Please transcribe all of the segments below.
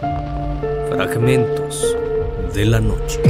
Fragmentos de la noche.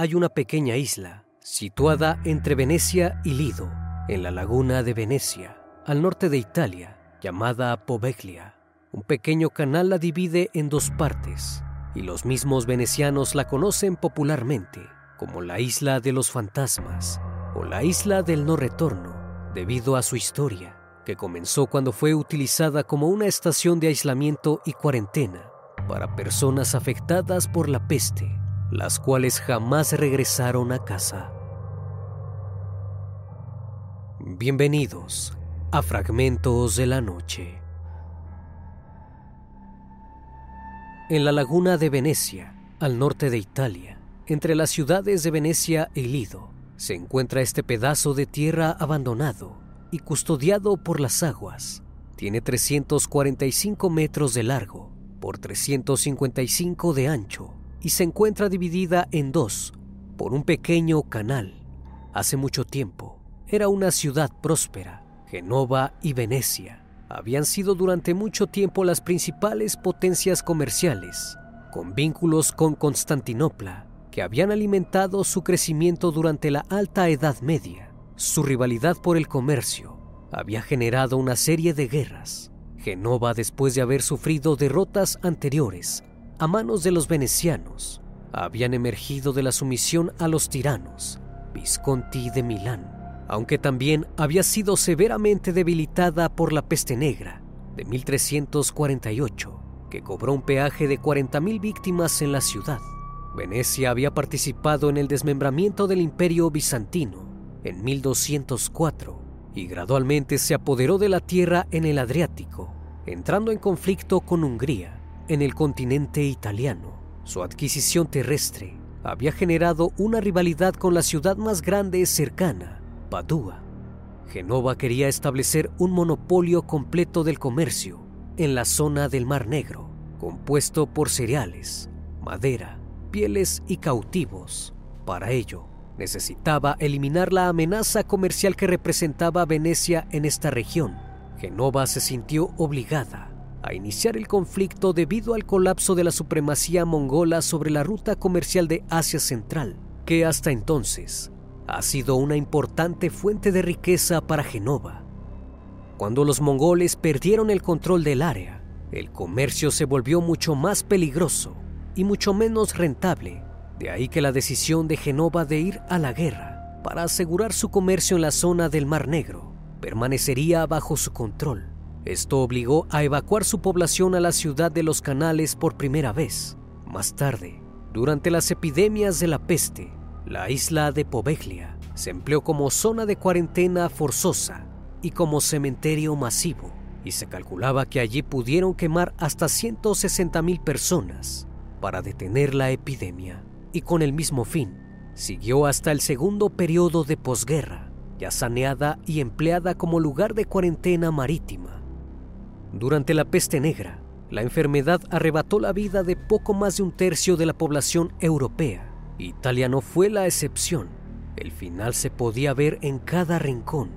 Hay una pequeña isla situada entre Venecia y Lido, en la laguna de Venecia, al norte de Italia, llamada Poveglia. Un pequeño canal la divide en dos partes, y los mismos venecianos la conocen popularmente como la isla de los fantasmas o la isla del no retorno, debido a su historia, que comenzó cuando fue utilizada como una estación de aislamiento y cuarentena para personas afectadas por la peste, las cuales jamás regresaron a casa. Bienvenidos a Fragmentos de la Noche. En la laguna de Venecia, al norte de Italia, entre las ciudades de Venecia y Lido, se encuentra este pedazo de tierra abandonado y custodiado por las aguas. Tiene 345 metros de largo por 355 de ancho y se encuentra dividida en dos por un pequeño canal. Hace mucho tiempo era una ciudad próspera Genova y Venecia habían sido durante mucho tiempo las principales potencias comerciales, con vínculos con Constantinopla, que habían alimentado su crecimiento durante la Alta Edad Media. Su rivalidad por el comercio había generado una serie de guerras. Genova, después de haber sufrido derrotas anteriores a manos de los venecianos, habían emergido de la sumisión a los tiranos, Visconti de Milán, aunque también había sido severamente debilitada por la peste negra de 1348, que cobró un peaje de 40.000 víctimas en la ciudad. Venecia había participado en el desmembramiento del imperio bizantino en 1204 y gradualmente se apoderó de la tierra en el Adriático, entrando en conflicto con Hungría en el continente italiano. Su adquisición terrestre había generado una rivalidad con la ciudad más grande cercana, Padua. Genova quería establecer un monopolio completo del comercio en la zona del Mar Negro, compuesto por cereales, madera, pieles y cautivos. Para ello, necesitaba eliminar la amenaza comercial que representaba Venecia en esta región. Genova se sintió obligada a iniciar el conflicto debido al colapso de la supremacía mongola sobre la ruta comercial de Asia Central, que hasta entonces ha sido una importante fuente de riqueza para Genova. Cuando los mongoles perdieron el control del área, el comercio se volvió mucho más peligroso y mucho menos rentable. De ahí que la decisión de Genova de ir a la guerra para asegurar su comercio en la zona del Mar Negro permanecería bajo su control. Esto obligó a evacuar su población a la ciudad de los canales por primera vez. Más tarde, durante las epidemias de la peste, la isla de Poveglia se empleó como zona de cuarentena forzosa y como cementerio masivo, y se calculaba que allí pudieron quemar hasta 160.000 personas para detener la epidemia, y con el mismo fin siguió hasta el segundo periodo de posguerra, ya saneada y empleada como lugar de cuarentena marítima. Durante la peste negra, la enfermedad arrebató la vida de poco más de un tercio de la población europea Italia no fue la excepción. El final se podía ver en cada rincón.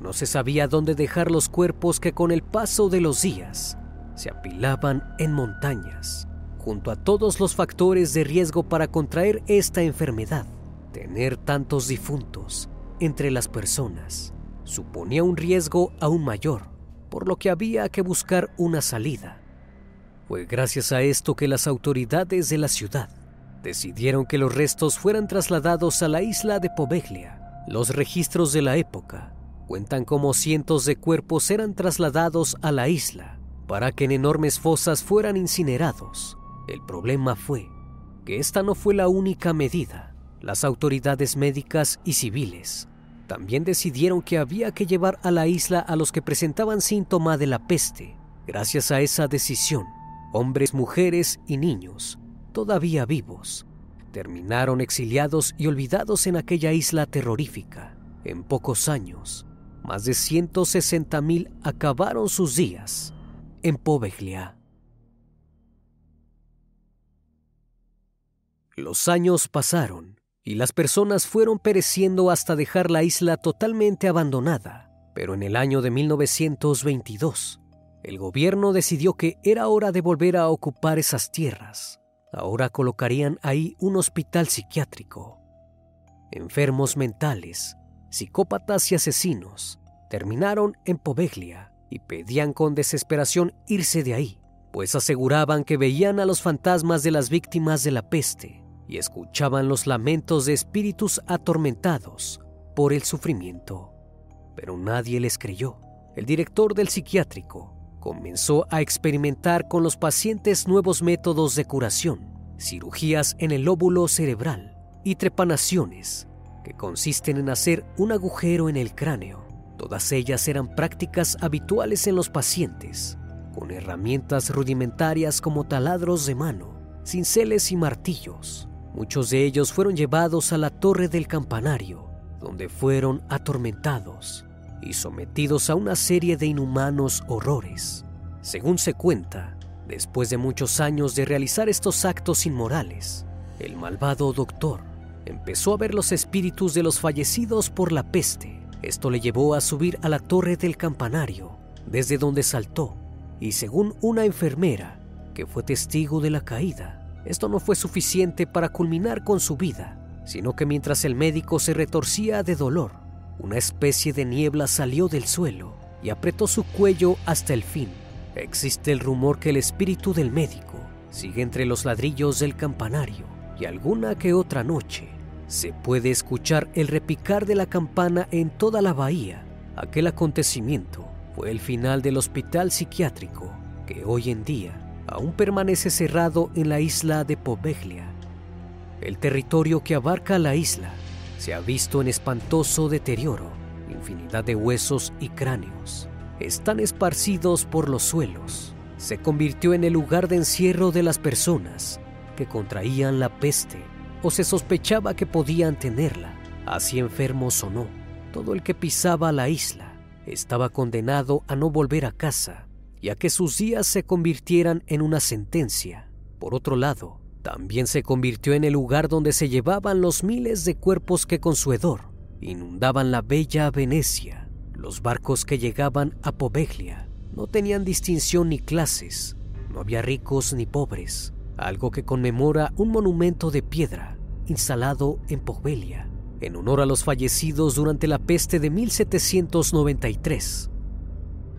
No se sabía dónde dejar los cuerpos que con el paso de los días se apilaban en montañas, junto a todos los factores de riesgo para contraer esta enfermedad. Tener tantos difuntos entre las personas suponía un riesgo aún mayor, por lo que había que buscar una salida. Fue gracias a esto que las autoridades de la ciudad decidieron que los restos fueran trasladados a la isla de Poveglia. Los registros de la época cuentan cómo cientos de cuerpos eran trasladados a la isla para que en enormes fosas fueran incinerados. El problema fue que esta no fue la única medida. Las autoridades médicas y civiles también decidieron que había que llevar a la isla a los que presentaban síntoma de la peste. Gracias a esa decisión, hombres, mujeres y niños todavía vivos, terminaron exiliados y olvidados en aquella isla terrorífica. En pocos años, más de 160.000 acabaron sus días en Poveglia. Los años pasaron y las personas fueron pereciendo hasta dejar la isla totalmente abandonada, pero en el año de 1922, el gobierno decidió que era hora de volver a ocupar esas tierras. Ahora colocarían ahí un hospital psiquiátrico. Enfermos mentales, psicópatas y asesinos terminaron en Poveglia y pedían con desesperación irse de ahí, pues aseguraban que veían a los fantasmas de las víctimas de la peste y escuchaban los lamentos de espíritus atormentados por el sufrimiento. Pero nadie les creyó. El director del psiquiátrico comenzó a experimentar con los pacientes nuevos métodos de curación, cirugías en el lóbulo cerebral y trepanaciones, que consisten en hacer un agujero en el cráneo. Todas ellas eran prácticas habituales en los pacientes, con herramientas rudimentarias como taladros de mano, cinceles y martillos. Muchos de ellos fueron llevados a la torre del campanario, donde fueron atormentados y sometidos a una serie de inhumanos horrores. Según se cuenta, después de muchos años de realizar estos actos inmorales, el malvado doctor empezó a ver los espíritus de los fallecidos por la peste. Esto le llevó a subir a la torre del campanario, desde donde saltó, y según una enfermera que fue testigo de la caída, esto no fue suficiente para culminar con su vida, sino que mientras el médico se retorcía de dolor, una especie de niebla salió del suelo y apretó su cuello hasta el fin. Existe el rumor que el espíritu del médico sigue entre los ladrillos del campanario y alguna que otra noche se puede escuchar el repicar de la campana en toda la bahía. Aquel acontecimiento fue el final del hospital psiquiátrico que hoy en día aún permanece cerrado en la isla de Poveglia. El territorio que abarca la isla se ha visto en espantoso deterioro. Infinidad de huesos y cráneos están esparcidos por los suelos. Se convirtió en el lugar de encierro de las personas que contraían la peste o se sospechaba que podían tenerla, así enfermos o no. Todo el que pisaba la isla estaba condenado a no volver a casa y a que sus días se convirtieran en una sentencia. Por otro lado, también se convirtió en el lugar donde se llevaban los miles de cuerpos que con su hedor inundaban la bella Venecia. Los barcos que llegaban a Poveglia no tenían distinción ni clases, no había ricos ni pobres, algo que conmemora un monumento de piedra instalado en Poveglia en honor a los fallecidos durante la peste de 1793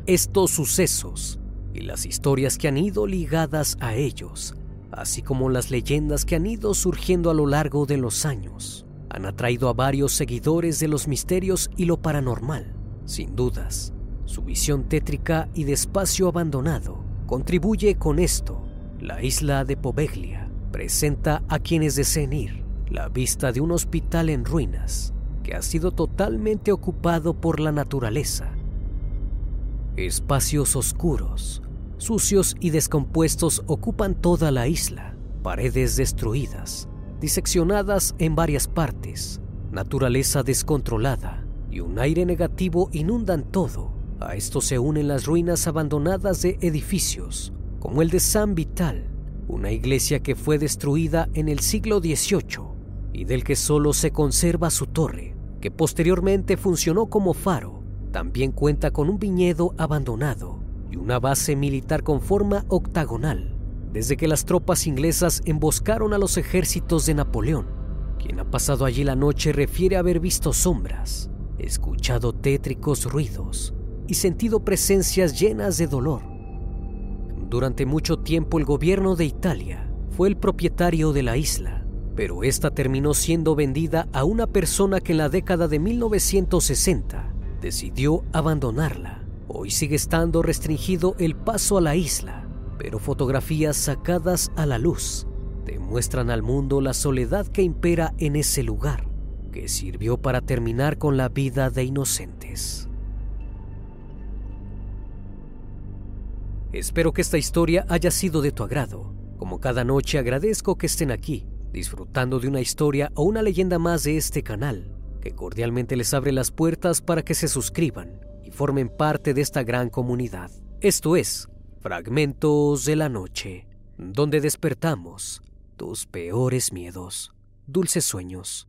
estos sucesos y las historias que han ido ligadas a ellos, así como las leyendas que han ido surgiendo a lo largo de los años, han atraído a varios seguidores de los misterios y lo paranormal. Sin dudas, su visión tétrica y de espacio abandonado contribuye con esto. La isla de Poveglia presenta a quienes deseen ir la vista de un hospital en ruinas que ha sido totalmente ocupado por la naturaleza Espacios oscuros, sucios y descompuestos ocupan toda la isla. Paredes destruidas, diseccionadas en varias partes, naturaleza descontrolada y un aire negativo inundan todo. A esto se unen las ruinas abandonadas de edificios, como el de San Vital, una iglesia que fue destruida en el siglo XVIII y del que solo se conserva su torre, que posteriormente funcionó como faro también cuenta con un viñedo abandonado y una base militar con forma octagonal, desde que las tropas inglesas emboscaron a los ejércitos de Napoleón. Quien ha pasado allí la noche refiere haber visto sombras, escuchado tétricos ruidos y sentido presencias llenas de dolor. Durante mucho tiempo el gobierno de Italia fue el propietario de la isla, pero esta terminó siendo vendida a una persona que en la década de 1960 decidió abandonarla. Hoy sigue estando restringido el paso a la isla, pero fotografías sacadas a la luz demuestran al mundo la soledad que impera en ese lugar, que sirvió para terminar con la vida de inocentes. Espero que esta historia haya sido de tu agrado. Como cada noche agradezco que estén aquí, disfrutando de una historia o una leyenda más de este canal que cordialmente les abre las puertas para que se suscriban formen parte de esta gran comunidad. Esto es Fragmentos de la Noche, donde despertamos tus peores miedos. Dulces sueños.